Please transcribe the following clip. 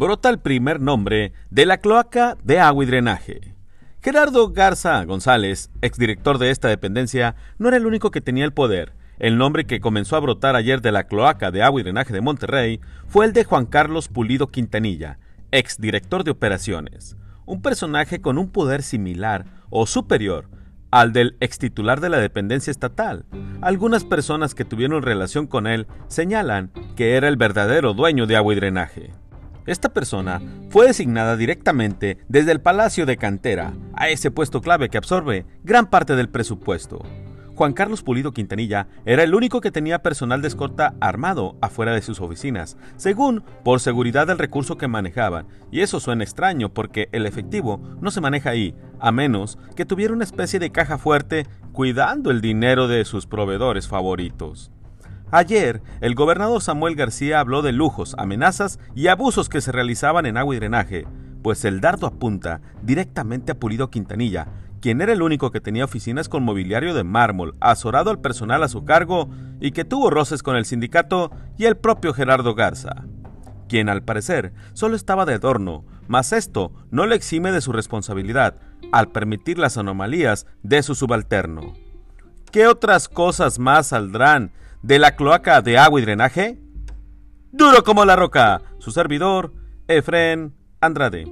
brota el primer nombre de la cloaca de agua y drenaje. Gerardo Garza González, exdirector de esta dependencia, no era el único que tenía el poder. El nombre que comenzó a brotar ayer de la cloaca de agua y drenaje de Monterrey fue el de Juan Carlos Pulido Quintanilla, exdirector de operaciones, un personaje con un poder similar o superior al del extitular de la dependencia estatal. Algunas personas que tuvieron relación con él señalan que era el verdadero dueño de agua y drenaje. Esta persona fue designada directamente desde el Palacio de Cantera a ese puesto clave que absorbe gran parte del presupuesto. Juan Carlos Pulido Quintanilla era el único que tenía personal de escorta armado afuera de sus oficinas, según por seguridad del recurso que manejaban, y eso suena extraño porque el efectivo no se maneja ahí, a menos que tuviera una especie de caja fuerte cuidando el dinero de sus proveedores favoritos. Ayer, el gobernador Samuel García habló de lujos, amenazas y abusos que se realizaban en agua y drenaje, pues el dardo apunta directamente a Pulido Quintanilla, quien era el único que tenía oficinas con mobiliario de mármol, azorado al personal a su cargo y que tuvo roces con el sindicato y el propio Gerardo Garza, quien al parecer solo estaba de adorno, mas esto no le exime de su responsabilidad al permitir las anomalías de su subalterno. ¿Qué otras cosas más saldrán de la cloaca de agua y drenaje? Duro como la roca, su servidor, Efren Andrade.